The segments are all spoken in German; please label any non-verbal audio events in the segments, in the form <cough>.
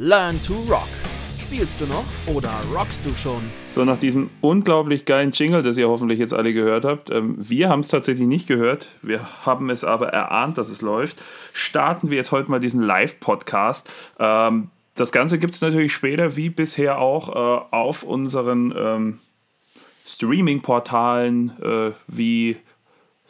Learn to Rock. Spielst du noch oder rockst du schon? So, nach diesem unglaublich geilen Jingle, das ihr hoffentlich jetzt alle gehört habt, ähm, wir haben es tatsächlich nicht gehört, wir haben es aber erahnt, dass es läuft, starten wir jetzt heute mal diesen Live-Podcast. Ähm, das Ganze gibt es natürlich später, wie bisher auch, äh, auf unseren ähm, Streaming-Portalen äh, wie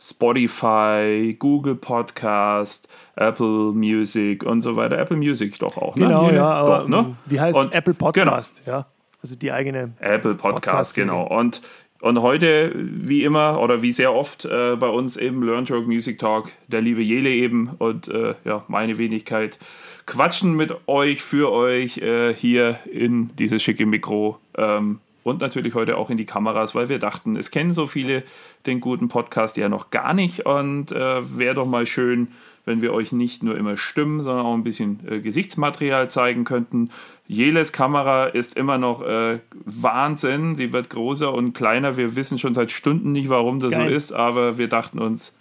Spotify, Google Podcast, Apple Music und so weiter. Apple Music doch auch, ne? Genau, ja. Doch, ne? Wie heißt und, Apple Podcast, genau. ja. Also die eigene Apple Podcast, Podcast genau. Und, und heute, wie immer oder wie sehr oft äh, bei uns im Learn Talk Music Talk, der liebe Jele eben und äh, ja, meine Wenigkeit quatschen mit euch, für euch äh, hier in dieses schicke Mikro. Ähm, und natürlich heute auch in die Kameras, weil wir dachten, es kennen so viele den guten Podcast ja noch gar nicht und äh, wäre doch mal schön, wenn wir euch nicht nur immer Stimmen, sondern auch ein bisschen äh, Gesichtsmaterial zeigen könnten. Jeles Kamera ist immer noch äh, Wahnsinn. Sie wird größer und kleiner. Wir wissen schon seit Stunden nicht, warum das Geil. so ist, aber wir dachten uns,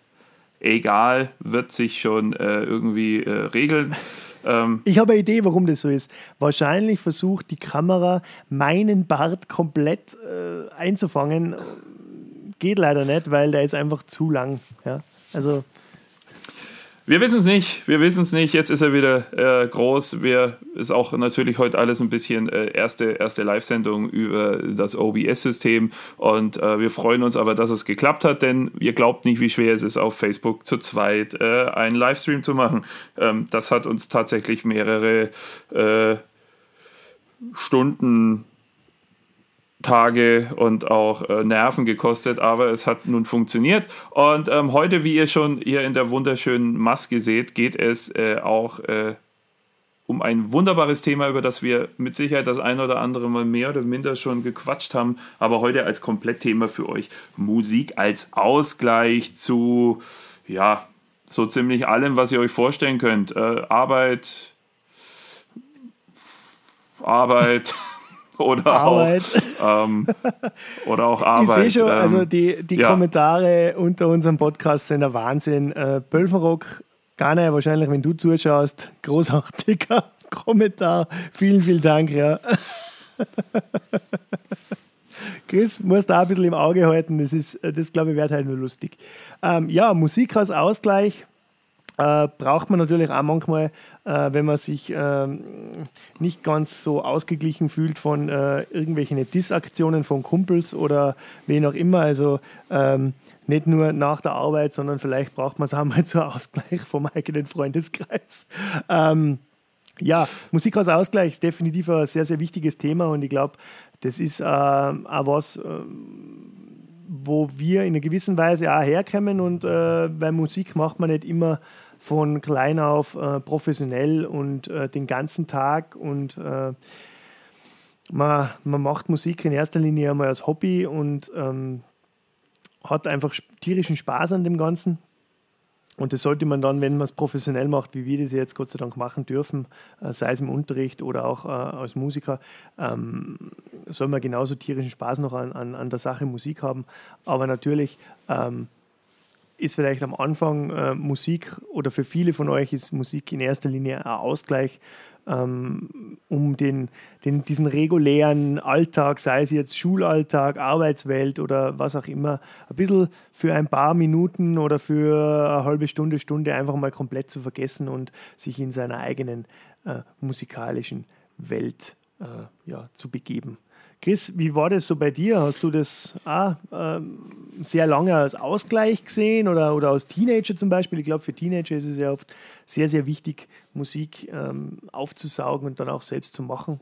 egal, wird sich schon äh, irgendwie äh, regeln. Ähm, ich habe eine Idee, warum das so ist. Wahrscheinlich versucht die Kamera, meinen Bart komplett äh, einzufangen. Geht leider nicht, weil der ist einfach zu lang. Ja? Also wir wissen es nicht, wir wissen es nicht. Jetzt ist er wieder äh, groß. Wir ist auch natürlich heute alles ein bisschen äh, erste, erste Live-Sendung über das OBS-System und äh, wir freuen uns aber, dass es geklappt hat, denn ihr glaubt nicht, wie schwer es ist, auf Facebook zu zweit äh, einen Livestream zu machen. Ähm, das hat uns tatsächlich mehrere äh, Stunden Tage und auch äh, Nerven gekostet, aber es hat nun funktioniert. Und ähm, heute, wie ihr schon hier in der wunderschönen Maske seht, geht es äh, auch äh, um ein wunderbares Thema, über das wir mit Sicherheit das ein oder andere Mal mehr oder minder schon gequatscht haben, aber heute als Komplettthema für euch Musik als Ausgleich zu, ja, so ziemlich allem, was ihr euch vorstellen könnt. Äh, Arbeit, Arbeit. <laughs> oder Arbeit. Auch, ähm, oder auch <laughs> Arbeit. Ich sehe schon, ähm, also die, die ja. Kommentare unter unserem Podcast sind der Wahnsinn. Äh, Bölfenrock, Gane, wahrscheinlich, wenn du zuschaust, großartiger <laughs> Kommentar. Vielen, vielen Dank, ja. Chris, musst da ein bisschen im Auge halten. Das ist, das glaube ich, wird halt nur lustig. Ähm, ja, Musik als Ausgleich äh, braucht man natürlich auch manchmal, äh, wenn man sich äh, nicht ganz so ausgeglichen fühlt von äh, irgendwelchen Dissaktionen von Kumpels oder wen auch immer. Also ähm, nicht nur nach der Arbeit, sondern vielleicht braucht man es auch mal <laughs> zur Ausgleich vom eigenen Freundeskreis. Ähm, ja, Musik als Ausgleich ist definitiv ein sehr, sehr wichtiges Thema und ich glaube, das ist äh, auch was, äh, wo wir in einer gewissen Weise auch herkommen und äh, weil Musik macht man nicht immer von klein auf äh, professionell und äh, den ganzen Tag und äh, man, man macht Musik in erster Linie einmal als Hobby und ähm, hat einfach tierischen Spaß an dem Ganzen. Und das sollte man dann, wenn man es professionell macht, wie wir das jetzt Gott sei Dank machen dürfen, äh, sei es im Unterricht oder auch äh, als Musiker, ähm, soll man genauso tierischen Spaß noch an, an, an der Sache Musik haben. Aber natürlich ähm, ist vielleicht am Anfang äh, Musik oder für viele von euch ist Musik in erster Linie ein Ausgleich, ähm, um den, den, diesen regulären Alltag, sei es jetzt Schulalltag, Arbeitswelt oder was auch immer, ein bisschen für ein paar Minuten oder für eine halbe Stunde, Stunde einfach mal komplett zu vergessen und sich in seiner eigenen äh, musikalischen Welt äh, ja, zu begeben. Chris, wie war das so bei dir? Hast du das auch, ähm, sehr lange als Ausgleich gesehen oder, oder als Teenager zum Beispiel? Ich glaube, für Teenager ist es ja oft sehr, sehr wichtig, Musik ähm, aufzusaugen und dann auch selbst zu machen.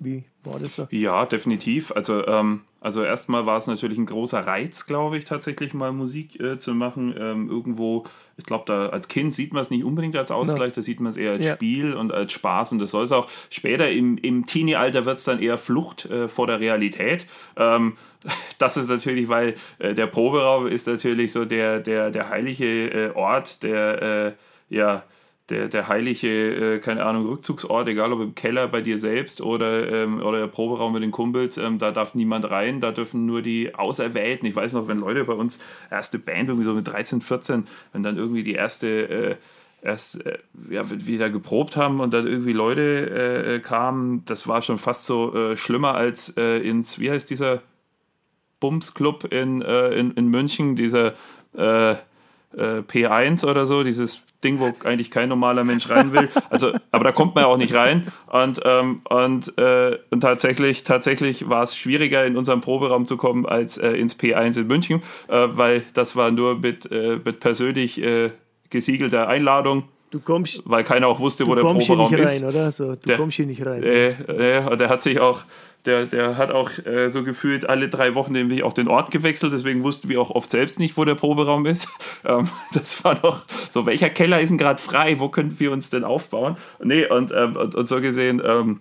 Wie war das so? Ja, definitiv. Also, ähm, also erstmal war es natürlich ein großer Reiz, glaube ich, tatsächlich mal Musik äh, zu machen. Ähm, irgendwo, ich glaube, da als Kind sieht man es nicht unbedingt als Ausgleich, ja. da sieht man es eher als ja. Spiel und als Spaß und das soll es auch. Später im, im Teenie-Alter wird es dann eher Flucht äh, vor der Realität. Ähm, <laughs> das ist natürlich, weil äh, der Proberaum ist natürlich so der, der, der heilige äh, Ort, der äh, ja der, der heilige, äh, keine Ahnung, Rückzugsort, egal ob im Keller bei dir selbst oder, ähm, oder der Proberaum mit den Kumpels, ähm, da darf niemand rein, da dürfen nur die Auserwählten. Ich weiß noch, wenn Leute bei uns erste Band, irgendwie so mit 13, 14, wenn dann irgendwie die erste äh, erst äh, ja, wieder geprobt haben und dann irgendwie Leute äh, äh, kamen, das war schon fast so äh, schlimmer als äh, ins, wie heißt dieser Bums-Club in, äh, in, in München, dieser P1 oder so, dieses Ding, wo eigentlich kein normaler Mensch rein will. Also, aber da kommt man ja auch nicht rein. Und, ähm, und, äh, und tatsächlich, tatsächlich war es schwieriger, in unseren Proberaum zu kommen, als äh, ins P1 in München, äh, weil das war nur mit, mit persönlich gesiegelter Einladung. Du kommst, weil keiner auch wusste, wo der Proberaum ist. Rein, oder? So, du der, kommst hier nicht rein. Äh, äh, der hat sich auch, der, der hat auch äh, so gefühlt alle drei Wochen nämlich auch den Ort gewechselt, deswegen wussten wir auch oft selbst nicht, wo der Proberaum ist. <laughs> Ähm, das war noch so, welcher Keller ist denn gerade frei? Wo könnten wir uns denn aufbauen? Nee, und, ähm, und, und so gesehen, ähm,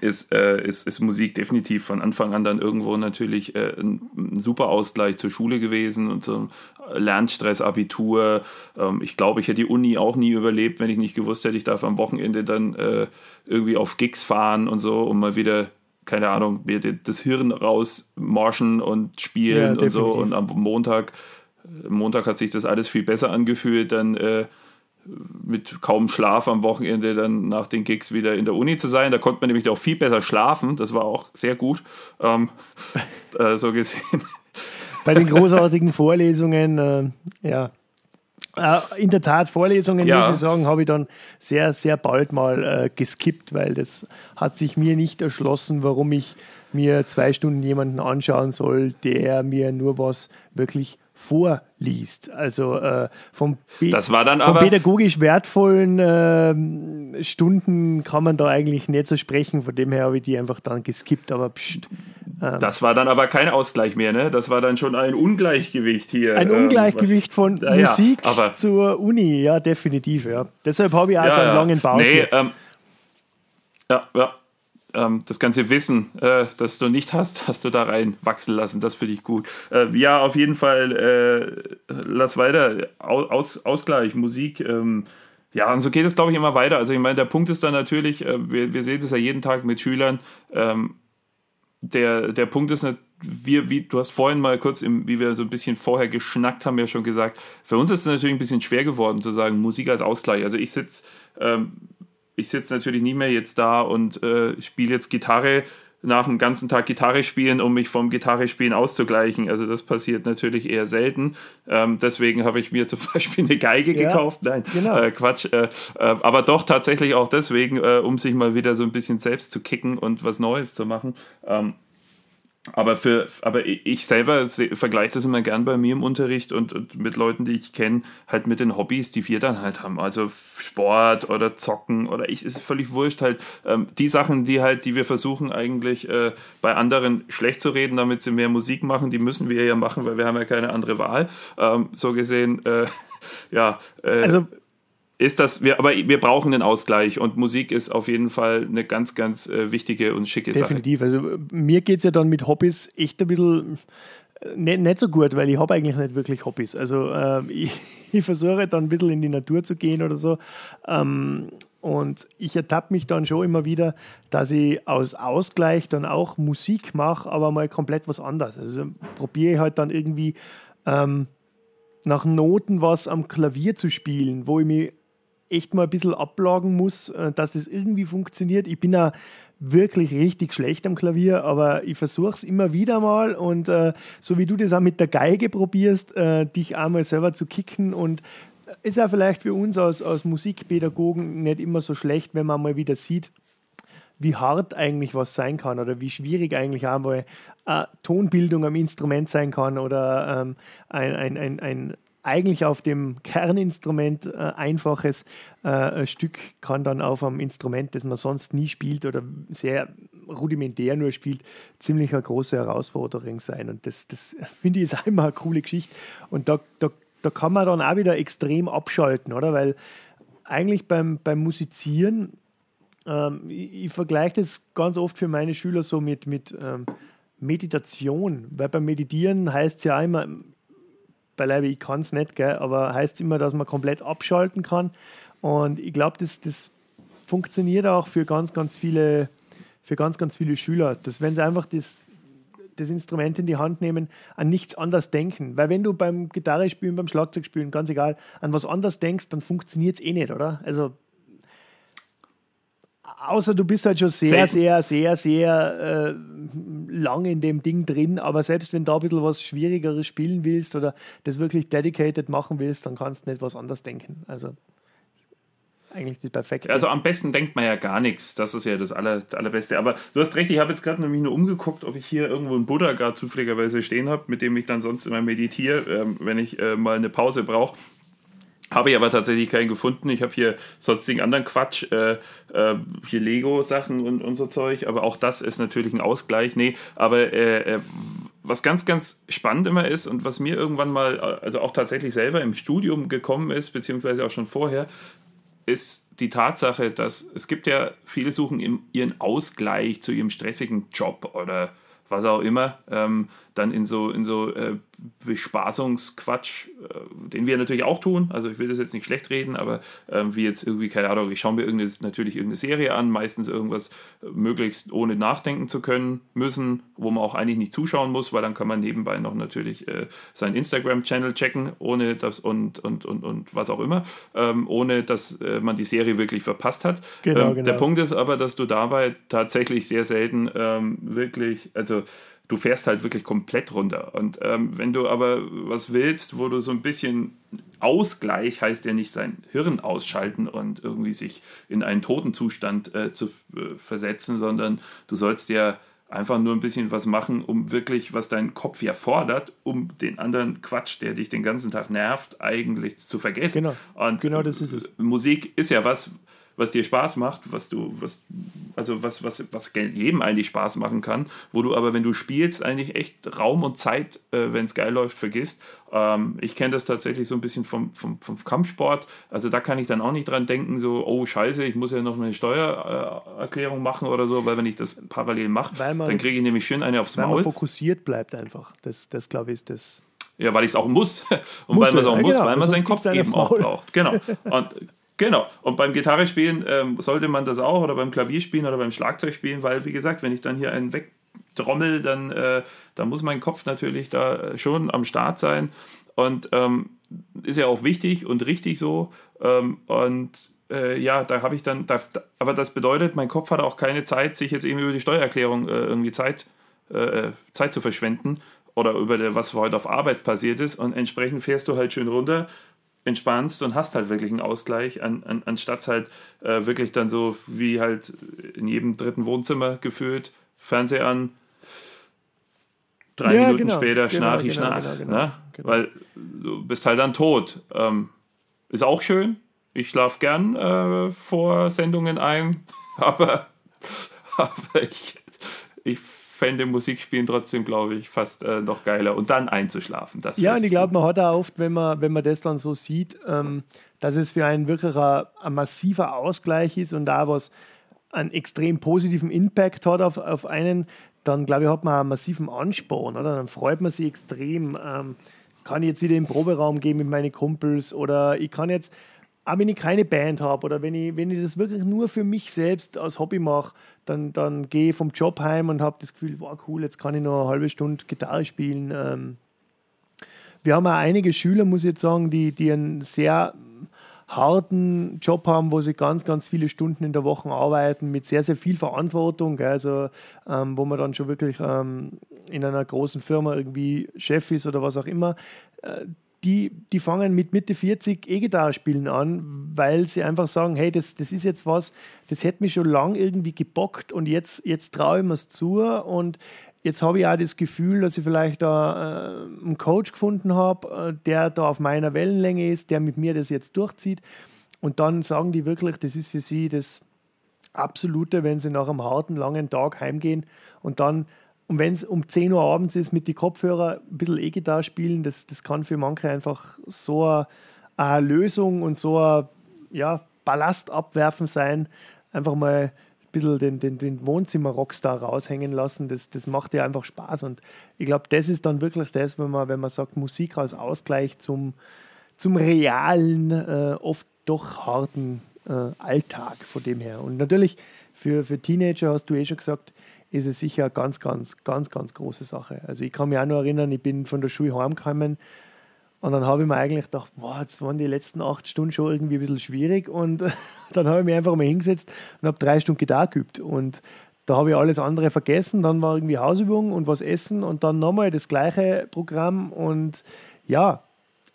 ist, äh, ist, ist Musik definitiv von Anfang an dann irgendwo natürlich äh, ein, ein, super Ausgleich zur Schule gewesen und zum Lernstress, Abitur. Ähm, ich glaube, ich hätte die Uni auch nie überlebt, wenn ich nicht gewusst hätte, ich darf am Wochenende dann äh, irgendwie auf Gigs fahren und so, um mal wieder, keine Ahnung, mir das Hirn rausmorschen und spielen ja, und so. Und am Montag, Montag hat sich das alles viel besser angefühlt, dann äh, mit kaum Schlaf am Wochenende dann nach den Gigs wieder in der Uni zu sein. Da konnte man nämlich auch viel besser schlafen. Das war auch sehr gut, ähm, <laughs> äh, so gesehen. Bei den großartigen Vorlesungen, äh, ja. Äh, in der Tat, Vorlesungen, ja. muss ich sagen, habe ich dann sehr, sehr bald mal äh, geskippt, weil das hat sich mir nicht erschlossen, warum ich mir zwei Stunden jemanden anschauen soll, der mir nur was wirklich vorliest. Also äh, vom, das war dann von pädagogisch wertvollen äh, Stunden kann man da eigentlich nicht so sprechen. Von dem her habe ich die einfach dann geskippt. Aber pst, ähm, das war dann aber kein Ausgleich mehr, ne? Das war dann schon ein Ungleichgewicht hier. Ein ähm, Ungleichgewicht von ja, Musik ja, zur Uni, ja, definitiv. Ja. Deshalb habe ich auch ja, so einen langen Bauch. Nee. Ähm, ja, ja ähm, das ganze Wissen, äh, das du nicht hast, hast du da rein wachsen lassen. Das finde ich gut. Äh, ja, auf jeden Fall, äh, lass weiter. Aus, Ausgleich, Musik. Ähm, ja, und so geht es, glaube ich, immer weiter. Also ich meine, der Punkt ist dann natürlich, äh, wir, wir sehen das ja jeden Tag mit Schülern, ähm, der, der Punkt ist, wir, wie, du hast vorhin mal kurz, im, wie wir so ein bisschen vorher geschnackt haben, ja schon gesagt, für uns ist es natürlich ein bisschen schwer geworden zu sagen, Musik als Ausgleich. Also ich sitze ähm, ich sitze natürlich nie mehr jetzt da und äh, spiele jetzt Gitarre nach einem ganzen Tag Gitarre spielen, um mich vom Gitarre spielen auszugleichen. Also das passiert natürlich eher selten. Ähm, deswegen habe ich mir zum <laughs> Beispiel eine Geige ja, gekauft. Nein, genau. äh, Quatsch. Äh, äh, aber doch tatsächlich auch deswegen, äh, um sich mal wieder so ein bisschen selbst zu kicken und was Neues zu machen. Ähm, aber, für, aber ich selber vergleiche das immer gern bei mir im Unterricht und, und mit Leuten, die ich kenne, halt mit den Hobbys, die wir dann halt haben. Also Sport oder Zocken oder ich, ist völlig wurscht halt. Ähm, die Sachen, die halt, die wir versuchen eigentlich äh, bei anderen schlecht zu reden, damit sie mehr Musik machen, die müssen wir ja machen, weil wir haben ja keine andere Wahl. Ähm, so gesehen, äh, <laughs> ja. Äh, also ist das, wir, aber wir brauchen einen Ausgleich und Musik ist auf jeden Fall eine ganz, ganz äh, wichtige und schicke Definitiv. Sache. Definitiv. Also mir geht es ja dann mit Hobbys echt ein bisschen äh, nicht, nicht so gut, weil ich habe eigentlich nicht wirklich Hobbys. Also äh, <laughs> ich, ich, versuche dann ein bisschen in die Natur zu gehen oder so. Ähm, und ich ertappe mich dann schon immer wieder, dass ich aus Ausgleich dann auch Musik mache, aber mal komplett was anderes. Also probiere ich halt dann irgendwie ähm, nach Noten was am Klavier zu spielen, wo ich mich echt mal ein bisschen ablagen muss, äh, dass das irgendwie funktioniert. Ich bin ja wirklich richtig schlecht am Klavier, aber ich versuche es immer wieder mal und äh, so wie du das auch mit der Geige probierst, äh, dich einmal selber zu kicken und ist ja vielleicht für uns als, als Musikpädagogen nicht immer so schlecht, wenn man mal wieder sieht, wie hart eigentlich was sein kann oder wie schwierig eigentlich auch mal äh, Tonbildung am Instrument sein kann oder ähm, ein, ein, ein, ein eigentlich auf dem Kerninstrument äh, einfaches äh, Stück kann dann auf einem Instrument, das man sonst nie spielt oder sehr rudimentär nur spielt, ziemlich eine große Herausforderung sein. Und das, das <laughs> finde ich ist auch immer eine coole Geschichte. Und da, da, da kann man dann auch wieder extrem abschalten, oder? Weil eigentlich beim, beim Musizieren, ähm, ich, ich vergleiche das ganz oft für meine Schüler so mit, mit ähm, Meditation, weil beim Meditieren heißt es ja immer, beileibe ich kann es nicht, gell, aber heißt immer, dass man komplett abschalten kann. Und ich glaube, das, das funktioniert auch für ganz, ganz viele, für ganz, ganz viele Schüler. Dass wenn sie einfach das, das Instrument in die Hand nehmen, an nichts anderes denken. Weil wenn du beim Gitarre spielen, beim Schlagzeug spielen, ganz egal, an was anderes denkst, dann funktioniert es eh nicht, oder? Also außer du bist halt schon sehr, sehr, sehr, sehr äh, lang in dem Ding drin, aber selbst wenn du da ein bisschen was Schwierigeres spielen willst oder das wirklich dedicated machen willst, dann kannst du nicht was anderes denken. Also eigentlich die perfekte. Also am besten denkt man ja gar nichts. Das ist ja das, Aller, das Allerbeste. Aber du hast recht, ich habe jetzt gerade nämlich nur umgeguckt, ob ich hier irgendwo einen Buddha gerade zufälligerweise stehen habe, mit dem ich dann sonst immer meditiere, äh, wenn ich äh, mal eine Pause brauche. Habe ich aber tatsächlich keinen gefunden. Ich habe hier sonstigen anderen Quatsch, äh, äh, hier Lego-Sachen und, und so Zeug, aber auch das ist natürlich ein Ausgleich. Nee, aber äh, äh was ganz, ganz spannend immer ist und was mir irgendwann mal, also auch tatsächlich selber im Studium gekommen ist, beziehungsweise auch schon vorher, ist die Tatsache, dass es gibt ja viele suchen ihren Ausgleich zu ihrem stressigen Job oder was auch immer, ähm, dann in so, in so äh, Bespaßungsquatsch, äh, den wir natürlich auch tun. Also ich will das jetzt nicht schlecht reden, aber äh, wie jetzt irgendwie, keine Ahnung, ich schaue mir irgendeine, natürlich irgendeine Serie an, meistens irgendwas äh, möglichst ohne nachdenken zu können müssen, wo man auch eigentlich nicht zuschauen muss, weil dann kann man nebenbei noch natürlich äh, seinen Instagram-Channel checken, ohne das und, und, und, und was auch immer, ähm, ohne dass äh, man die Serie wirklich verpasst hat. Genau, ähm, genau. Der Punkt ist aber, dass du dabei tatsächlich sehr selten ähm, wirklich, also du fährst halt wirklich komplett runter. Und ähm, wenn du aber was willst, wo du so ein bisschen Ausgleich heißt ja nicht sein Hirn ausschalten und irgendwie sich in einen Totenzustand äh, zu äh, versetzen, sondern du sollst ja einfach nur ein bisschen was machen, um wirklich, was dein Kopf ja fordert, um den anderen Quatsch, der dich den ganzen Tag nervt, eigentlich zu vergessen. Genau, und genau das ist es. Musik ist ja was, was dir Spaß macht, was du, was, also was, was, was jedem eigentlich Spaß machen kann, wo du aber, wenn du spielst, eigentlich echt Raum und Zeit, äh, wenn es geil läuft, vergisst. Ähm, ich kenne das tatsächlich so ein bisschen vom, vom, vom Kampfsport. Also da kann ich dann auch nicht dran denken, so, oh scheiße, ich muss ja noch eine Steuererklärung machen oder so, weil wenn ich das parallel mache, dann kriege ich nämlich schön eine aufs weil Maul. Weil man fokussiert bleibt einfach. Das, das glaube ich, ist das. Ja, weil ich es auch muss. <laughs> Und Musst weil man es auch ja, muss, genau. weil man seinen Kopf eben auch braucht. Genau. <laughs> Und Genau. Und beim Gitarrespielen ähm, sollte man das auch oder beim Klavierspielen oder beim Schlagzeugspielen, weil, wie gesagt, wenn ich dann hier einen wegtrommel, dann, äh, dann muss mein Kopf natürlich da schon am Start sein. Und ähm, ist ja auch wichtig und richtig so. Ähm, und äh, ja, da habe ich dann, da, aber das bedeutet, mein Kopf hat auch keine Zeit, sich jetzt eben über die Steuererklärung äh, irgendwie Zeit, äh, Zeit zu verschwenden oder über der, was heute auf Arbeit passiert ist. Und entsprechend fährst du halt schön runter entspannst und hast halt wirklich einen Ausgleich, an, an, anstatt halt äh, wirklich dann so wie halt in jedem dritten Wohnzimmer gefühlt, Fernseher an, drei ja, Minuten genau, später genau, schnarch ich genau, schnarch. Genau, genau, ne? Genau. Weil du bist halt dann tot. Ähm, ist auch schön. Ich schlafe gern äh, vor Sendungen ein, <laughs> aber, aber ich, ich fände Musikspielen trotzdem, glaube ich, fast äh, noch geiler. Und dann einzuschlafen. Das ja, und ich glaube, man hat auch oft, wenn man, wenn man das dann so sieht, ähm, dass es für einen wirklich ein, ein, massiver Ausgleich ist und da was einen extrem positiven Impact hat auf, auf einen, dann glaube ich, hat man einen massiven Ansporn, oder? Dann freut man sich extrem. Ähm, kann ich jetzt wieder in den Proberaum gehen mit meinen Kumpels oder ich kann jetzt auch wenn ich keine Band habe oder wenn ich, wenn ich das wirklich nur für mich selbst als Hobby mache, dann, dann gehe ich vom Job heim und habe das Gefühl, wow, cool, jetzt kann ich noch eine halbe Stunde Gitarre spielen. Ähm, wir haben auch einige Schüler, muss ich jetzt sagen, die, die einen sehr harten Job haben, wo sie ganz, ganz viele Stunden in der Woche arbeiten, mit sehr, sehr viel Verantwortung. Gell? Also, ähm, wo man dann schon wirklich ähm, in einer großen Firma irgendwie Chef ist oder was auch immer. Äh, die, die fangen mit Mitte 40 E-Gitarre spielen an, weil sie einfach sagen, hey, das, das ist jetzt was, das hätte mich schon lange irgendwie gebockt und jetzt, jetzt traue ich mir es zu und jetzt habe ich auch das Gefühl, dass ich vielleicht da äh, einen Coach gefunden habe, äh, der da auf meiner Wellenlänge ist, der mit mir das jetzt durchzieht. Und dann sagen die wirklich, das ist für sie das Absolute, wenn sie nach einem harten, langen Tag heimgehen und dann und wenn es um 10 Uhr abends ist, mit den Kopfhörern ein bisschen E-Gitarre spielen, das, das kann für manche einfach so eine, eine Lösung und so ein ja, Ballast abwerfen sein. Einfach mal ein bisschen den, den, den Wohnzimmer-Rockstar raushängen lassen. Das, das macht ja einfach Spaß. Und ich glaube, das ist dann wirklich das, wenn man, wenn man sagt, Musik als Ausgleich zum, zum realen, äh, oft doch harten äh, Alltag von dem her. Und natürlich für, für Teenager hast du eh schon gesagt, ist es sicher eine ganz, ganz, ganz, ganz große Sache. Also ich kann mich auch noch erinnern, ich bin von der Schule heimgekommen und dann habe ich mir eigentlich gedacht, boah, jetzt waren die letzten acht Stunden schon irgendwie ein bisschen schwierig und <laughs> dann habe ich mich einfach mal hingesetzt und habe drei Stunden Gitarre geübt und da habe ich alles andere vergessen. Dann war irgendwie Hausübung und was essen und dann nochmal das gleiche Programm. Und ja,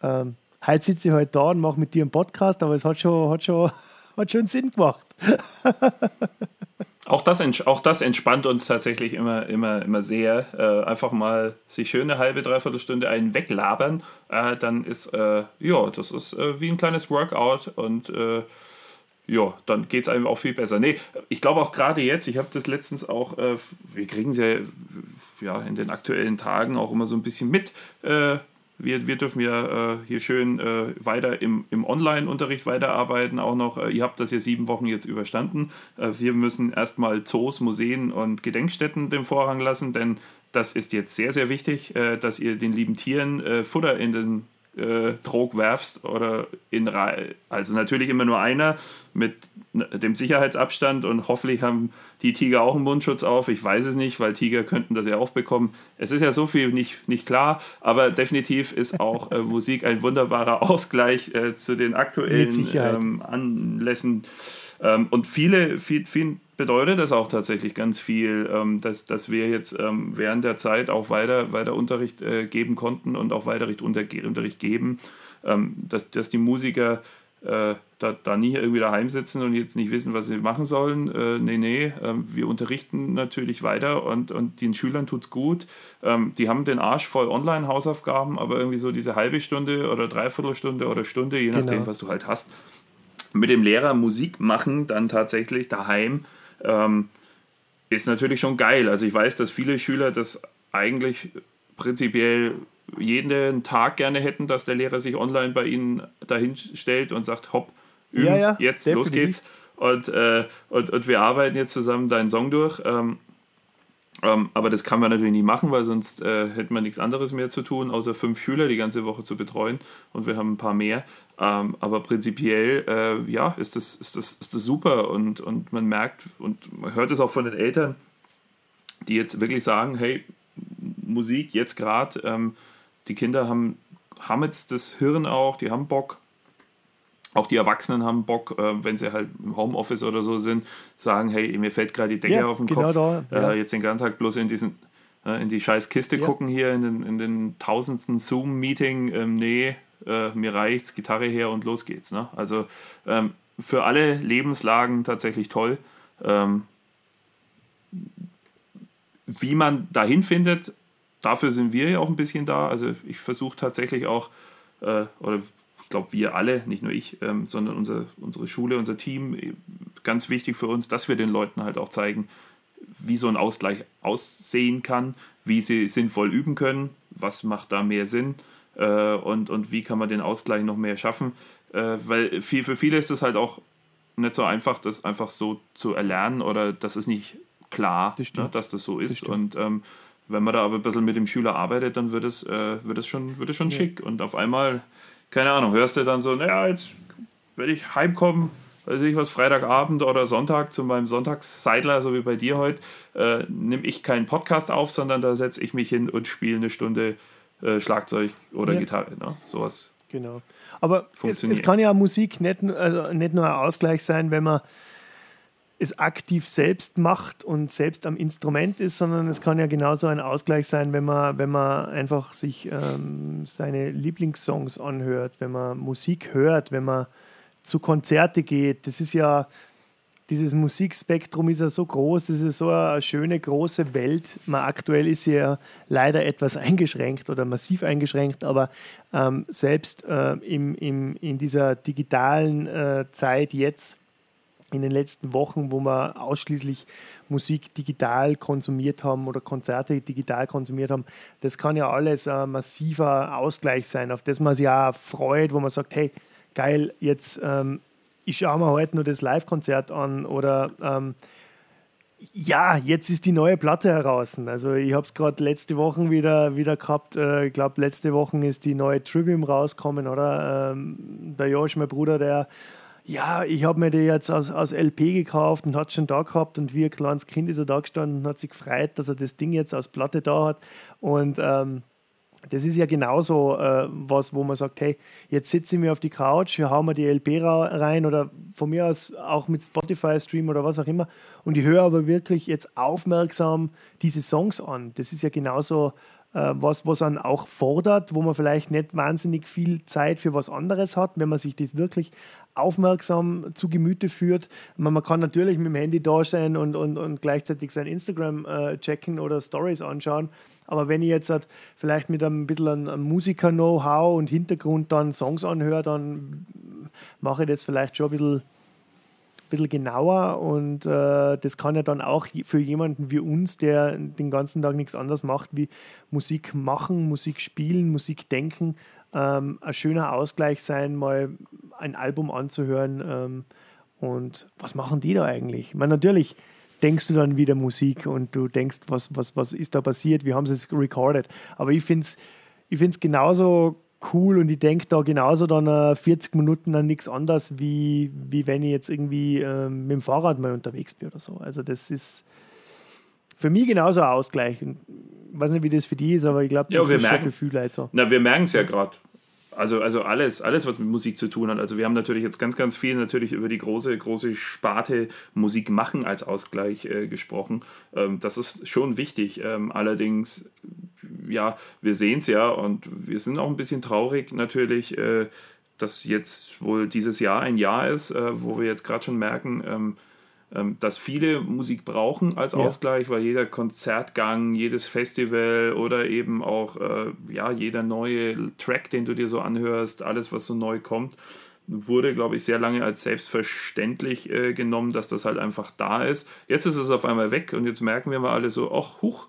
ähm, heute sitze ich halt da und mache mit dir einen Podcast, aber es hat schon, hat schon, <laughs> hat schon Sinn gemacht. <laughs> auch, das, auch das entspannt uns tatsächlich immer, immer, immer sehr. Äh, einfach mal sich schön eine halbe, dreiviertel Stunde einen weglabern, äh, dann ist, äh, ja, das ist äh, wie ein kleines Workout und äh, ja, dann geht es einem auch viel besser. Nee, ich glaube auch gerade jetzt, ich habe das letztens auch, äh, wir kriegen es ja, ja in den aktuellen Tagen auch immer so ein bisschen mit. Äh, wir, wir dürfen ja äh, hier schön äh, weiter im, im Online-Unterricht weiterarbeiten. Auch noch, äh, ihr habt das ja sieben Wochen jetzt überstanden. Äh, wir müssen erstmal Zoos, Museen und Gedenkstätten den Vorrang lassen, denn das ist jetzt sehr, sehr wichtig, dass ihr den lieben Tieren Futter in den äh, Trog werfst oder in Reihe. Also natürlich immer nur einer mit dem Sicherheitsabstand und hoffentlich haben die Tiger auch einen Mundschutz auf. Ich weiß es nicht, weil Tiger könnten das ja auch bekommen. Es ist ja so viel nicht, nicht klar, aber definitiv ist auch äh, Musik ein wunderbarer Ausgleich äh, zu den aktuellen ähm, Anlässen. Ähm, und viele, viel, viel bedeutet das auch tatsächlich ganz viel, ähm, dass, dass wir jetzt ähm, während der Zeit auch weiter, weiter Unterricht äh, geben konnten und auch weiter Unterricht geben, ähm, dass, dass die Musiker äh, da, da nie irgendwie daheim sitzen und jetzt nicht wissen, was sie machen sollen. Äh, nee, nee, äh, wir unterrichten natürlich weiter und, und den Schülern tut es gut. Ähm, die haben den Arsch voll Online-Hausaufgaben, aber irgendwie so diese halbe Stunde oder Dreiviertelstunde oder Stunde, je nachdem, genau. was du halt hast, mit dem Lehrer Musik machen, dann tatsächlich daheim, ähm, ist natürlich schon geil. Also ich weiß, dass viele Schüler das eigentlich prinzipiell jeden Tag gerne hätten, dass der Lehrer sich online bei ihnen dahin stellt und sagt, hopp, üben, ja, ja, jetzt, definitiv. los geht's. Und, äh, und, und wir arbeiten jetzt zusammen deinen Song durch. Ähm, ähm, aber das kann man natürlich nicht machen, weil sonst äh, hätte man nichts anderes mehr zu tun, außer fünf Schüler die ganze Woche zu betreuen. Und wir haben ein paar mehr. Ähm, aber prinzipiell, äh, ja, ist das, ist, das, ist das super. Und, und man merkt und man hört es auch von den Eltern, die jetzt wirklich sagen: hey, Musik jetzt gerade, ähm, die Kinder haben, haben jetzt das Hirn auch, die haben Bock. Auch die Erwachsenen haben Bock, äh, wenn sie halt im Homeoffice oder so sind, sagen, hey, mir fällt gerade die Decke ja, auf den genau Kopf. Da, ja. äh, jetzt den ganzen Tag bloß in diesen äh, in die scheiß Kiste ja. gucken hier in den, in den tausendsten Zoom-Meeting. Ähm, nee, äh, mir reicht's, Gitarre her und los geht's. Ne? Also ähm, für alle Lebenslagen tatsächlich toll. Ähm, wie man dahin findet, dafür sind wir ja auch ein bisschen da. Also ich versuche tatsächlich auch, äh, oder glaube, wir alle, nicht nur ich, ähm, sondern unser, unsere Schule, unser Team, ganz wichtig für uns, dass wir den Leuten halt auch zeigen, wie so ein Ausgleich aussehen kann, wie sie sinnvoll üben können, was macht da mehr Sinn äh, und, und wie kann man den Ausgleich noch mehr schaffen. Äh, weil viel, für viele ist es halt auch nicht so einfach, das einfach so zu erlernen oder das ist nicht klar, das ne, dass das so ist. Das und ähm, wenn man da aber ein bisschen mit dem Schüler arbeitet, dann wird es, äh, wird es schon, wird es schon ja. schick. Und auf einmal keine Ahnung, hörst du dann so, naja, jetzt werde ich heimkommen, weiß ich was, Freitagabend oder Sonntag zu meinem Sonntagsseidler, so wie bei dir heute, äh, nehme ich keinen Podcast auf, sondern da setze ich mich hin und spiele eine Stunde äh, Schlagzeug oder ja. Gitarre. Ne? Sowas. Genau. Aber es, es, kann ja Musik nicht, also nicht nur ein Ausgleich sein, wenn man es aktiv selbst macht und selbst am Instrument ist, sondern es kann ja genauso ein Ausgleich sein, wenn man, wenn man einfach sich ähm, seine Lieblingssongs anhört, wenn man Musik hört, wenn man zu Konzerte geht. Das ist ja, dieses Musikspektrum ist ja so groß, das ist so eine schöne große Welt. Man, aktuell ist sie ja leider etwas <laughs> eingeschränkt oder massiv eingeschränkt, aber ähm, selbst äh, im, im, in dieser digitalen äh, Zeit jetzt in den letzten Wochen, wo wir ausschließlich Musik digital konsumiert haben oder Konzerte digital konsumiert haben, das kann ja alles ein massiver Ausgleich sein, auf das man sich auch freut, wo man sagt, hey, geil, jetzt ähm, ich schaue mir heute nur das Live-Konzert an oder ähm, ja, jetzt ist die neue Platte heraus. Also ich habe es gerade letzte Woche wieder, wieder gehabt. Äh, ich glaube, letzte Woche ist die neue Trivium rausgekommen, oder? Ähm, der Josh, mein Bruder, der ja, ich habe mir die jetzt aus, aus LP gekauft und hat schon da gehabt und wie ein kleines Kind ist er da gestanden und hat sich gefreut, dass er das Ding jetzt aus Platte da hat. Und ähm, das ist ja genauso äh, was, wo man sagt, hey, jetzt sitze ich mir auf die Couch, hier hauen wir die LP rein oder von mir aus auch mit Spotify-Stream oder was auch immer und ich höre aber wirklich jetzt aufmerksam diese Songs an. Das ist ja genauso äh, was, was einen auch fordert, wo man vielleicht nicht wahnsinnig viel Zeit für was anderes hat, wenn man sich das wirklich aufmerksam zu Gemüte führt. Man, man kann natürlich mit dem Handy da sein und, und, und gleichzeitig sein Instagram äh, checken oder Stories anschauen. Aber wenn ich jetzt halt vielleicht mit einem bisschen einem Musiker-Know-how und Hintergrund dann Songs anhöre, dann mache ich das vielleicht schon ein bisschen bisschen genauer und äh, das kann ja dann auch für jemanden wie uns, der den ganzen Tag nichts anderes macht, wie Musik machen, Musik spielen, Musik denken, ähm, ein schöner Ausgleich sein, mal ein Album anzuhören. Ähm, und was machen die da eigentlich? Ich meine, natürlich denkst du dann wieder Musik und du denkst, was, was, was ist da passiert, wie haben sie es recorded. Aber ich finde es ich find's genauso cool und ich denke da genauso dann äh, 40 Minuten an nichts anderes, wie, wie wenn ich jetzt irgendwie äh, mit dem Fahrrad mal unterwegs bin oder so. Also das ist für mich genauso ein Ausgleich. Ich weiß nicht, wie das für die ist, aber ich glaube, das ja, ist merken, für viele Leute so. Na, wir merken es ja gerade. Also, also alles, alles, was mit Musik zu tun hat. Also wir haben natürlich jetzt ganz, ganz viel natürlich über die große, große Sparte Musik machen als Ausgleich äh, gesprochen. Ähm, das ist schon wichtig. Ähm, allerdings, ja, wir sehen es ja und wir sind auch ein bisschen traurig natürlich, äh, dass jetzt wohl dieses Jahr ein Jahr ist, äh, wo wir jetzt gerade schon merken, ähm, ähm, dass viele Musik brauchen als Ausgleich, ja. weil jeder Konzertgang, jedes Festival oder eben auch äh, ja, jeder neue Track, den du dir so anhörst, alles, was so neu kommt, wurde, glaube ich, sehr lange als selbstverständlich äh, genommen, dass das halt einfach da ist. Jetzt ist es auf einmal weg und jetzt merken wir mal alle so, ach, huch,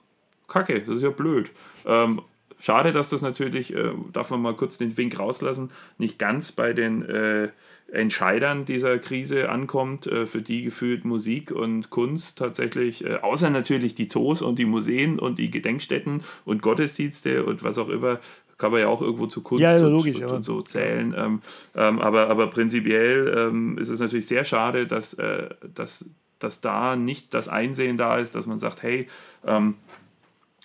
Kacke, das ist ja blöd. Ähm, schade, dass das natürlich, äh, darf man mal kurz den Wink rauslassen, nicht ganz bei den äh, Entscheidern dieser Krise ankommt, äh, für die gefühlt Musik und Kunst tatsächlich, äh, außer natürlich die Zoos und die Museen und die Gedenkstätten und Gottesdienste und was auch immer, kann man ja auch irgendwo zu Kunst ja, und, logisch, und, und, so zählen. Ähm, ähm, aber, aber prinzipiell ähm, ist es natürlich sehr schade, dass, äh, dass, dass da nicht das Einsehen da ist, dass man sagt, hey,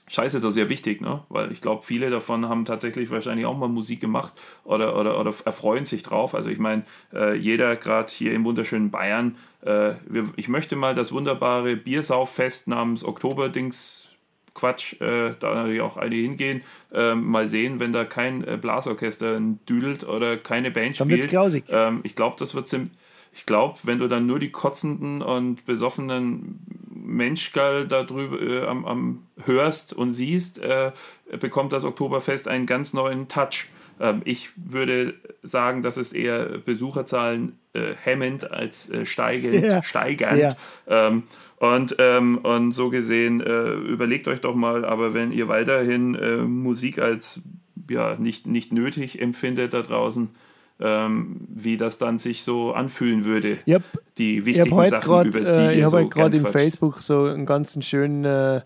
Scheiße, das ist ja wichtig, ne? Weil ich glaube, viele davon haben tatsächlich wahrscheinlich auch mal Musik gemacht oder, oder, oder erfreuen sich drauf. Also ich meine, äh, jeder gerade hier im wunderschönen Bayern, äh, wir, ich möchte mal das wunderbare Biersauffest namens Oktoberdings Quatsch, äh, da natürlich auch einige hingehen, äh, mal sehen, wenn da kein äh, Blasorchester düdelt oder keine Band dann spielt. Grausig. Ähm, ich glaube, das wird ziemlich. Ich glaube, wenn du dann nur die kotzenden und besoffenen Menschgall darüber äh, am, am, hörst und siehst, äh, bekommt das Oktoberfest einen ganz neuen Touch. Ähm, ich würde sagen, das ist eher Besucherzahlen äh, hemmend als äh, steigend, sehr, steigernd. Sehr. Ähm, und, ähm, und so gesehen, äh, überlegt euch doch mal, aber wenn ihr weiterhin äh, Musik als ja, nicht, nicht nötig empfindet da draußen, ähm, wie das dann sich so anfühlen würde. Yep. Die wichtigen Sachen, grad, über die äh, Ich habe so halt gerade in Facebook so ein ganz schön, äh,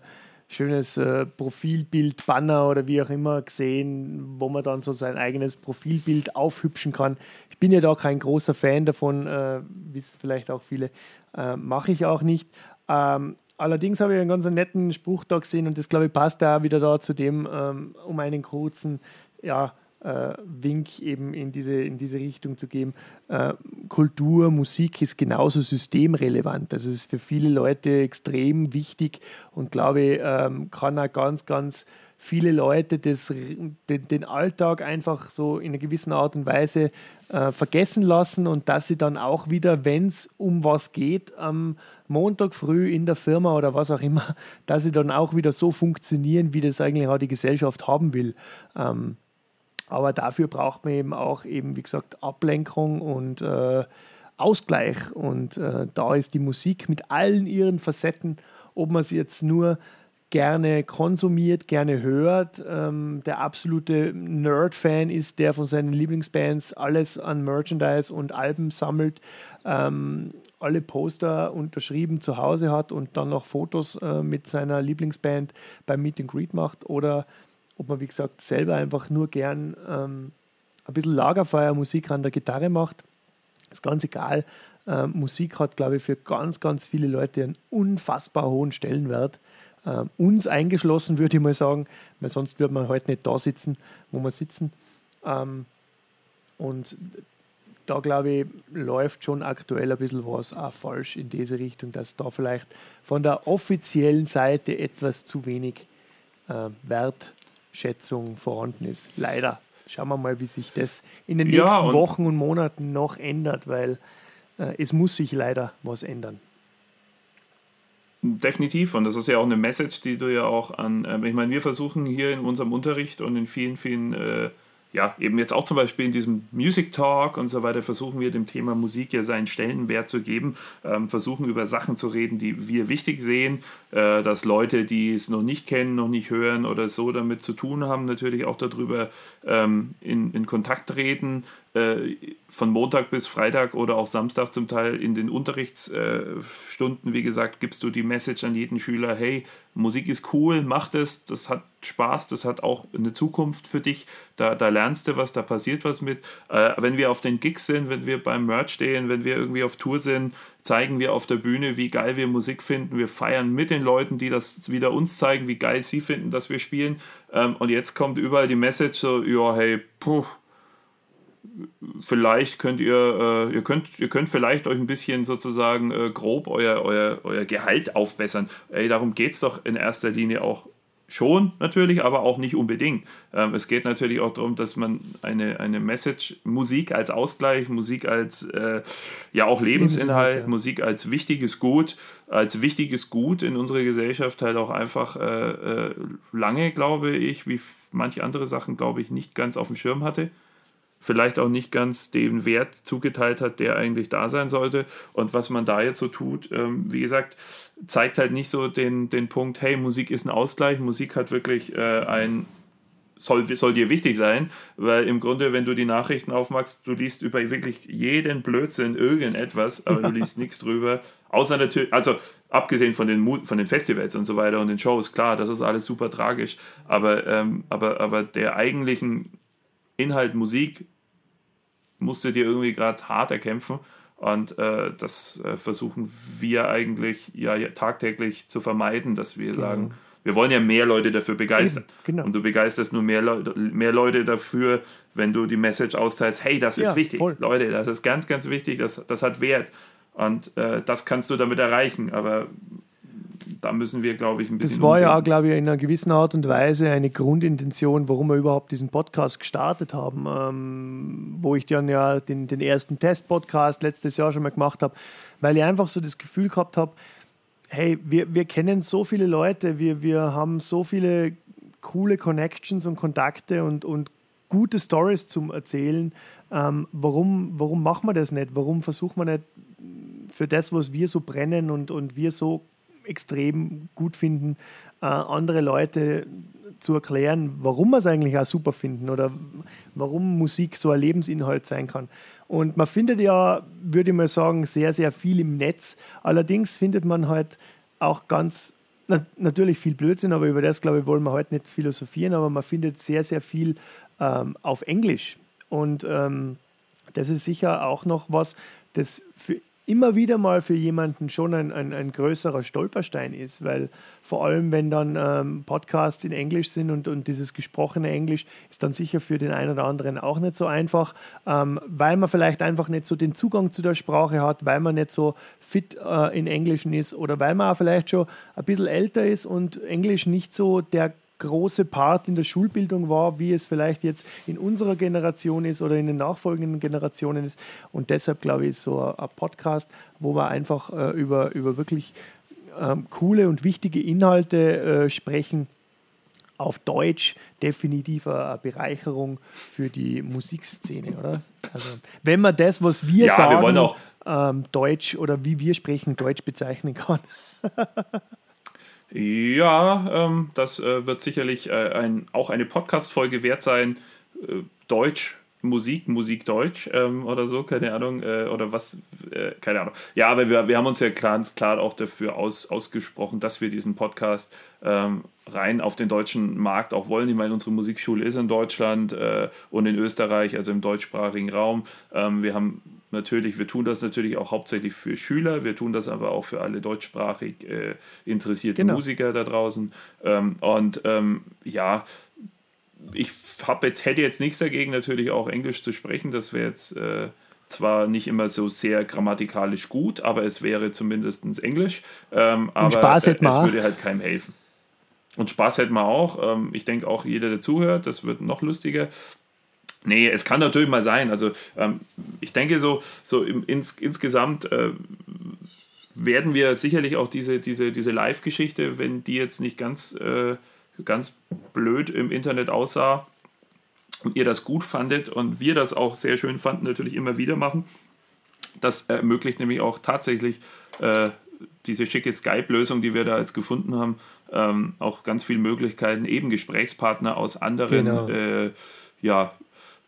schönes äh, Profilbild, Banner oder wie auch immer gesehen, wo man dann so sein eigenes Profilbild aufhübschen kann. Ich bin ja da kein großer Fan davon, äh, wissen vielleicht auch viele, äh, mache ich auch nicht. Ähm, Allerdings habe ich einen ganz netten Spruch da gesehen und das glaube ich passt da wieder da zu dem, ähm, um einen kurzen, ja, äh, Wink eben in diese, in diese Richtung zu geben. Äh, Kultur, Musik ist genauso systemrelevant. Also es ist für viele Leute extrem wichtig und glaube ich, ähm, kann auch ganz, ganz viele Leute das, den, den, Alltag einfach so in einer gewissen Art und Weise äh, vergessen lassen und dass sie dann auch wieder, wenn es um was geht, am Montag früh in der Firma oder was auch immer, <laughs> dass sie dann auch wieder so funktionieren, wie das eigentlich auch die Gesellschaft haben will. Ähm, aber dafür braucht man eben auch eben, wie gesagt, Ablenkung und äh, Ausgleich. Und äh, da ist die Musik mit allen ihren Facetten, ob man sie jetzt nur gerne konsumiert, gerne hört, ähm, der absolute Nerd-Fan ist, der von seinen Lieblingsbands alles an Merchandise und Alben sammelt, ähm, alle Poster unterschrieben zu Hause hat und dann noch Fotos äh, mit seiner Lieblingsband beim Meet and Greet macht oder ob man, wie gesagt, selber einfach nur gern ähm, ein bisschen Lagerfeuermusik an der Gitarre macht. ist ganz egal. Äh, Musik hat, glaube ich, für ganz, ganz viele Leute einen unfassbar hohen Stellenwert. Äh, uns eingeschlossen, würde ich mal sagen, weil sonst würde man heute nicht da sitzen, wo wir sitzen. Ähm, und da glaube ich, läuft schon aktuell ein bisschen was auch falsch in diese Richtung, dass da vielleicht von der offiziellen Seite etwas zu wenig äh, Wertschätzung vorhanden ist. Leider. Schauen wir mal, wie sich das in den nächsten ja, und Wochen und Monaten noch ändert, weil äh, es muss sich leider was ändern. Definitiv, und das ist ja auch eine Message, die du ja auch an, äh, ich meine, wir versuchen hier in unserem Unterricht und in vielen, vielen äh, ja, eben jetzt auch zum Beispiel in diesem Music Talk und so weiter versuchen wir dem Thema Musik ja seinen Stellenwert zu geben, ähm, versuchen über Sachen zu reden, die wir wichtig sehen, äh, dass Leute, die es noch nicht kennen, noch nicht hören oder so damit zu tun haben, natürlich auch darüber ähm, in, in Kontakt treten, von Montag bis Freitag oder auch Samstag zum Teil in den Unterrichtsstunden, wie gesagt, gibst du die Message an jeden Schüler, hey, Musik ist cool, mach das, das hat Spaß, das hat auch eine Zukunft für dich, da, da lernst du was, da passiert was mit. Äh, wenn wir auf den Gigs sind, wenn wir beim Merch stehen, wenn wir irgendwie auf Tour sind, zeigen wir auf der Bühne, wie geil wir Musik finden. Wir feiern mit den Leuten, die das wieder uns zeigen, wie geil sie finden, dass wir spielen. Ähm, und jetzt kommt überall die Message so, ja, hey, puh, vielleicht könnt ihr, äh, ihr könnt, ihr könnt vielleicht euch ein bisschen sozusagen äh, grob euer, euer, euer Gehalt aufbessern. Ey, darum geht es doch in erster Linie auch schon natürlich, aber auch nicht unbedingt. Ähm, es geht natürlich auch darum, dass man eine, eine Message, Musik als Ausgleich, Musik als äh, ja auch Lebensinhalt, ja. Musik als wichtiges Gut, als wichtiges Gut in unserer Gesellschaft halt auch einfach äh, äh, lange, glaube ich, wie manche andere Sachen, glaube ich, nicht ganz auf dem Schirm hatte vielleicht auch nicht ganz den Wert zugeteilt hat, der eigentlich da sein sollte. Und was man da jetzt so tut, ähm, wie gesagt, zeigt halt nicht so den, den Punkt, hey, Musik ist ein Ausgleich, Musik hat wirklich äh, ein soll, soll dir wichtig sein, weil im Grunde, wenn du die Nachrichten aufmachst, du liest über wirklich jeden Blödsinn irgendetwas, aber du liest nichts drüber, außer natürlich, also abgesehen von den, von den Festivals und so weiter und den Shows, klar, das ist alles super tragisch, aber, ähm, aber, aber der eigentlichen Inhalt Musik musst du dir irgendwie gerade hart erkämpfen. Und äh, das äh, versuchen wir eigentlich ja, tagtäglich zu vermeiden, dass wir genau. sagen, wir wollen ja mehr Leute dafür begeistern. Genau. Und du begeisterst nur mehr, Leute, mehr Leute dafür, wenn du die Message austeilst, hey, das ist ja, wichtig. Voll. Leute, das ist ganz, ganz wichtig, das, das hat Wert. Und äh, das kannst du damit erreichen. Aber da müssen wir, glaube ich, ein bisschen. Das war umdenken. ja auch, glaube ich, in einer gewissen Art und Weise eine Grundintention, warum wir überhaupt diesen Podcast gestartet haben, ähm, wo ich dann ja den, den ersten Test-Podcast letztes Jahr schon mal gemacht habe, weil ich einfach so das Gefühl gehabt habe, hey, wir, wir kennen so viele Leute, wir, wir haben so viele coole Connections und Kontakte und, und gute Stories zum Erzählen. Ähm, warum, warum machen wir das nicht? Warum versuchen wir nicht für das, was wir so brennen und, und wir so extrem gut finden, äh, andere Leute zu erklären, warum wir es eigentlich auch super finden oder warum Musik so ein Lebensinhalt sein kann. Und man findet ja, würde ich mal sagen, sehr, sehr viel im Netz. Allerdings findet man halt auch ganz na, natürlich viel Blödsinn, aber über das, glaube ich, wollen wir heute nicht philosophieren, aber man findet sehr, sehr viel ähm, auf Englisch. Und ähm, das ist sicher auch noch was, das für immer wieder mal für jemanden schon ein, ein, ein, größerer Stolperstein ist, weil vor allem, wenn dann ähm, Podcasts in Englisch sind und, und dieses gesprochene Englisch ist dann sicher für den einen oder anderen auch nicht so einfach, ähm, weil man vielleicht einfach nicht so den Zugang zu der Sprache hat, weil man nicht so fit äh, in Englischen ist oder weil man auch vielleicht schon ein bisschen älter ist und Englisch nicht so der große Part in der Schulbildung war, wie es vielleicht jetzt in unserer Generation ist oder in den nachfolgenden Generationen ist. Und deshalb glaube ich, ist so ein Podcast, wo wir einfach äh, über, über wirklich ähm, coole und wichtige Inhalte äh, sprechen. Auf Deutsch definitiv eine Bereicherung für die Musikszene, oder? Also, wenn man das, was wir ja, sagen, wir ähm, Deutsch oder wie wir sprechen, Deutsch bezeichnen kann. <laughs> Ja, ähm, das äh, wird sicherlich äh, ein, auch eine Podcast-Folge wert sein. Äh, Deutsch, Musik, Musik Deutsch ähm, oder so, keine Ahnung, äh, oder was, äh, keine Ahnung. Ja, aber wir, wir haben uns ja ganz klar auch dafür aus, ausgesprochen, dass wir diesen Podcast ähm, rein auf den deutschen Markt auch wollen. Ich meine, unsere Musikschule ist in Deutschland äh, und in Österreich, also im deutschsprachigen Raum. Ähm, wir haben natürlich, wir tun das natürlich auch hauptsächlich für Schüler, wir tun das aber auch für alle deutschsprachig äh, interessierten genau. Musiker da draußen. Ähm, und ähm, ja, ich hab jetzt, hätte jetzt nichts dagegen, natürlich auch Englisch zu sprechen. Das wäre jetzt äh, zwar nicht immer so sehr grammatikalisch gut, aber es wäre zumindest Englisch. Ähm, aber Und Spaß hätte man. es würde halt keinem helfen. Und Spaß hätten wir auch. Ähm, ich denke auch jeder, der zuhört, das wird noch lustiger. Nee, es kann natürlich mal sein. Also ähm, ich denke so, so im, ins, insgesamt äh, werden wir sicherlich auch diese, diese, diese Live-Geschichte, wenn die jetzt nicht ganz, äh, ganz blöd im Internet aussah und ihr das gut fandet und wir das auch sehr schön fanden, natürlich immer wieder machen. Das ermöglicht nämlich auch tatsächlich äh, diese schicke Skype-Lösung, die wir da jetzt gefunden haben, ähm, auch ganz viele Möglichkeiten, eben Gesprächspartner aus anderen genau. äh, ja,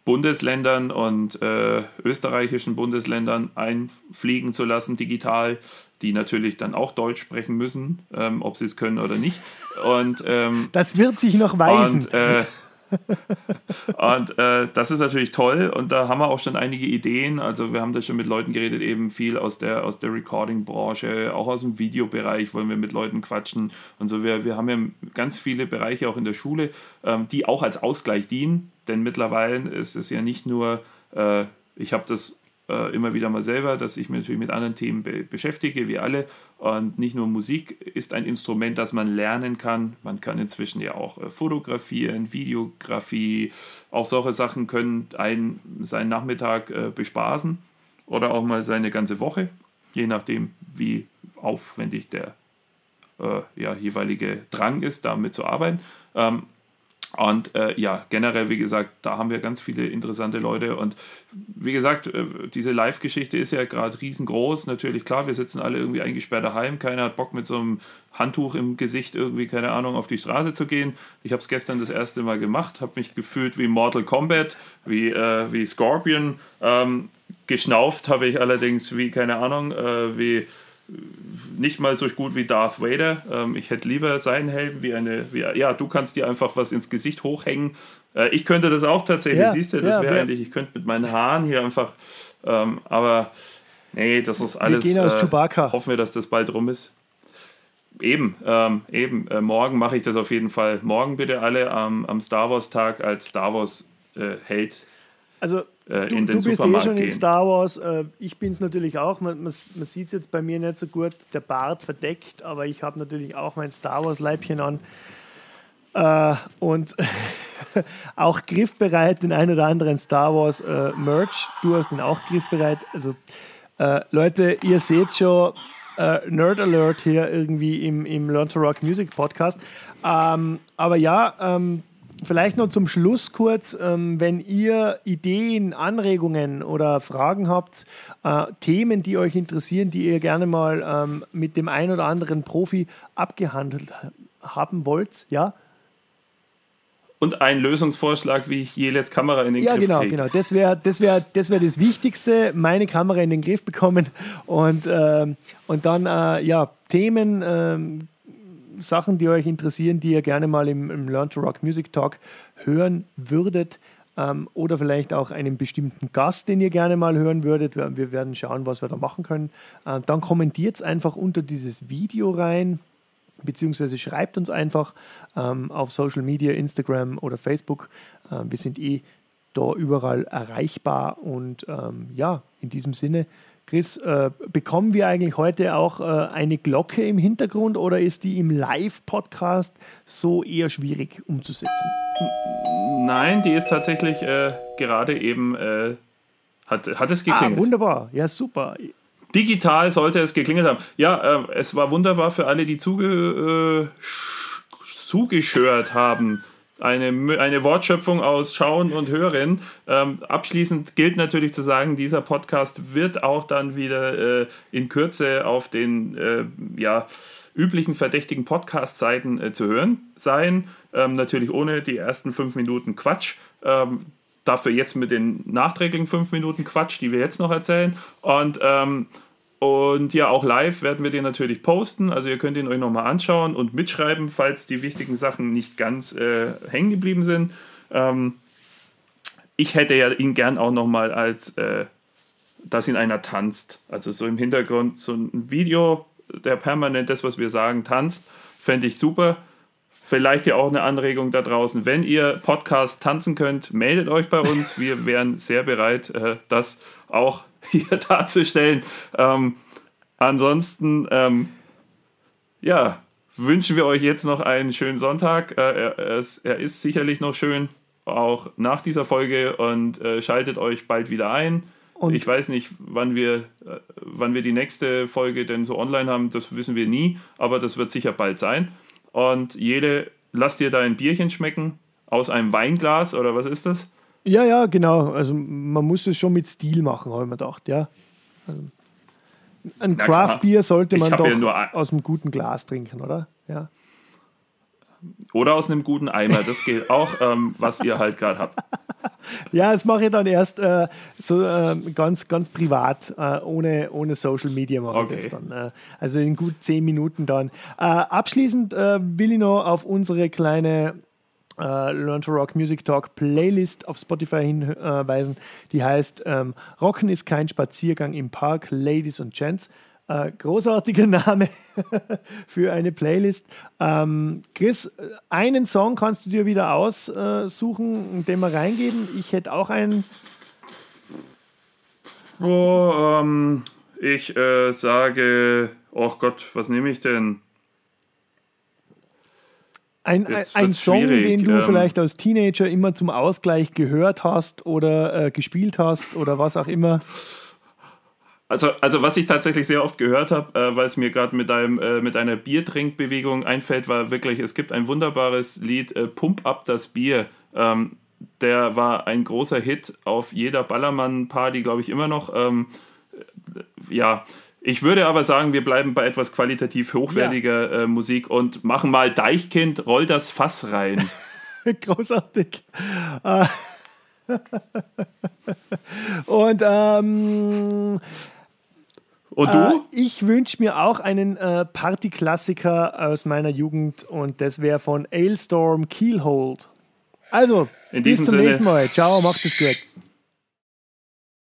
Bundesländern und äh, österreichischen Bundesländern einfliegen zu lassen, digital, die natürlich dann auch Deutsch sprechen müssen, ähm, ob sie es können oder nicht. Und, ähm, das wird sich noch weisen. Und, äh, <laughs> und äh, das ist natürlich toll und da haben wir auch schon einige Ideen. Also wir haben da schon mit Leuten geredet, eben viel aus der, aus der Recording-Branche, auch aus dem Videobereich wollen wir mit Leuten quatschen und so. Wir, wir haben ja ganz viele Bereiche auch in der Schule, ähm, die auch als Ausgleich dienen, denn mittlerweile ist es ja nicht nur, äh, ich habe das äh, immer wieder mal selber, dass ich mich natürlich mit anderen Themen be beschäftige, wie alle. Und nicht nur Musik ist ein Instrument, das man lernen kann. Man kann inzwischen ja auch äh, fotografieren, Videografie, auch solche Sachen können einen seinen Nachmittag äh, bespaßen oder auch mal seine ganze Woche, je nachdem, wie aufwendig der äh, ja, jeweilige Drang ist, damit zu arbeiten. Ähm, und äh, ja, generell, wie gesagt, da haben wir ganz viele interessante Leute. Und wie gesagt, äh, diese Live-Geschichte ist ja gerade riesengroß. Natürlich, klar, wir sitzen alle irgendwie eingesperrt daheim. Keiner hat Bock mit so einem Handtuch im Gesicht irgendwie, keine Ahnung, auf die Straße zu gehen. Ich habe es gestern das erste Mal gemacht, habe mich gefühlt wie Mortal Kombat, wie, äh, wie Scorpion. Ähm, geschnauft habe ich allerdings wie, keine Ahnung, äh, wie nicht mal so gut wie Darth Vader. Ähm, ich hätte lieber seinen Helm wie eine, wie, ja, du kannst dir einfach was ins Gesicht hochhängen. Äh, ich könnte das auch tatsächlich, ja, siehst du, das ja, wäre eigentlich, ich könnte mit meinen Haaren hier einfach, ähm, aber nee, das ist alles. Wir gehen aus äh, Chewbacca. Hoffen wir, dass das bald rum ist. Eben, ähm, eben. Äh, morgen mache ich das auf jeden Fall. Morgen bitte alle am, Star Wars Tag als Star Wars äh, Held. Also äh, du, du bist eh schon gehen. in Star Wars. Äh, ich bin es natürlich auch. Man, man, man sieht es jetzt bei mir nicht so gut, der Bart verdeckt, aber ich habe natürlich auch mein Star Wars-Leibchen an. Äh, und <laughs> auch griffbereit den ein oder anderen Star Wars äh, Merch. Du hast ihn auch griffbereit. Also, äh, Leute, ihr seht schon äh, Nerd Alert hier irgendwie im, im Learn to Rock Music Podcast. Ähm, aber ja, ähm, Vielleicht noch zum Schluss kurz, ähm, wenn ihr Ideen, Anregungen oder Fragen habt, äh, Themen, die euch interessieren, die ihr gerne mal ähm, mit dem ein oder anderen Profi abgehandelt haben wollt, ja? Und ein Lösungsvorschlag, wie ich Jeles Kamera in den ja, Griff genau, kriege. Ja, genau. Das wäre das, wär, das, wär das Wichtigste, meine Kamera in den Griff bekommen und, äh, und dann äh, ja, Themen, äh, Sachen, die euch interessieren, die ihr gerne mal im, im Learn to Rock Music Talk hören würdet. Ähm, oder vielleicht auch einen bestimmten Gast, den ihr gerne mal hören würdet. Wir, wir werden schauen, was wir da machen können. Äh, dann kommentiert es einfach unter dieses Video rein, beziehungsweise schreibt uns einfach ähm, auf Social Media, Instagram oder Facebook. Äh, wir sind eh da überall erreichbar und ähm, ja, in diesem Sinne Chris, äh, bekommen wir eigentlich heute auch äh, eine Glocke im Hintergrund oder ist die im Live-Podcast so eher schwierig umzusetzen? Nein, die ist tatsächlich äh, gerade eben, äh, hat, hat es geklingelt. Ah, wunderbar, ja super. Digital sollte es geklingelt haben. Ja, äh, es war wunderbar für alle, die zuge, äh, zugeschört haben eine, eine Wortschöpfung aus Schauen und Hören. Ähm, abschließend gilt natürlich zu sagen, dieser Podcast wird auch dann wieder äh, in Kürze auf den äh, ja, üblichen verdächtigen Podcast-Seiten äh, zu hören sein. Ähm, natürlich ohne die ersten fünf Minuten Quatsch. Ähm, dafür jetzt mit den nachträglichen fünf Minuten Quatsch, die wir jetzt noch erzählen. Und ähm, und ja, auch live werden wir den natürlich posten. Also ihr könnt ihn euch nochmal anschauen und mitschreiben, falls die wichtigen Sachen nicht ganz äh, hängen geblieben sind. Ähm, ich hätte ja ihn gern auch nochmal als äh, dass ihn einer tanzt. Also so im Hintergrund so ein Video, der permanent das, was wir sagen, tanzt, fände ich super. Vielleicht ja auch eine Anregung da draußen. Wenn ihr Podcast tanzen könnt, meldet euch bei uns. Wir wären sehr bereit, äh, das auch <laughs> hier darzustellen. Ähm, ansonsten, ähm, ja, wünschen wir euch jetzt noch einen schönen Sonntag. Äh, er, er, ist, er, sicherlich noch schön, auch nach dieser Folge und äh, schaltet euch bald wieder ein. Und ich weiß nicht, wann wir, äh, wann wir die nächste Folge denn so online haben, das wissen wir nie, aber das wird sicher bald sein. Und jede, lass dir dein Bierchen schmecken aus einem Weinglas oder was ist das? Ja, ja, genau. Also man muss es schon mit Stil machen, habe ich mir gedacht, ja. Also ein Craft-Bier sollte man doch ja aus einem guten Glas trinken, oder? Ja. Oder aus einem guten Eimer, das geht auch, ähm, was ihr halt gerade habt. <laughs> Ja, das mache ich dann erst äh, so äh, ganz, ganz privat, äh, ohne, ohne Social Media mache okay. ich das dann. Äh, also in gut zehn Minuten dann. Äh, abschließend äh, will ich noch auf unsere kleine Learn to Rock Music Talk Playlist auf Spotify hinweisen. Die heißt ähm, Rocken ist kein Spaziergang im Park, Ladies und Gents. Äh, großartiger <laughs> Name für eine Playlist. Ähm, Chris, einen Song kannst du dir wieder aussuchen, den wir reingeben. Ich hätte auch einen. Oh, ähm, ich äh, sage, oh Gott, was nehme ich denn? Ein, ein Song, schwierig. den du ähm, vielleicht als Teenager immer zum Ausgleich gehört hast oder äh, gespielt hast oder was auch immer. Also, also was ich tatsächlich sehr oft gehört habe, äh, weil es mir gerade mit, äh, mit einer Biertrinkbewegung einfällt, war wirklich, es gibt ein wunderbares Lied, äh, Pump up das Bier. Ähm, der war ein großer Hit auf jeder Ballermann-Party, glaube ich, immer noch. Ähm, ja, ich würde aber sagen, wir bleiben bei etwas qualitativ hochwertiger ja. äh, Musik und machen mal Deichkind, roll das Fass rein. <laughs> Großartig. Äh, <laughs> und ähm, und du? Äh, ich wünsche mir auch einen äh, Partyklassiker aus meiner Jugend und das wäre von Ailstorm Keelhold. Also, In bis zum Sinne. nächsten Mal. Ciao, macht es gut.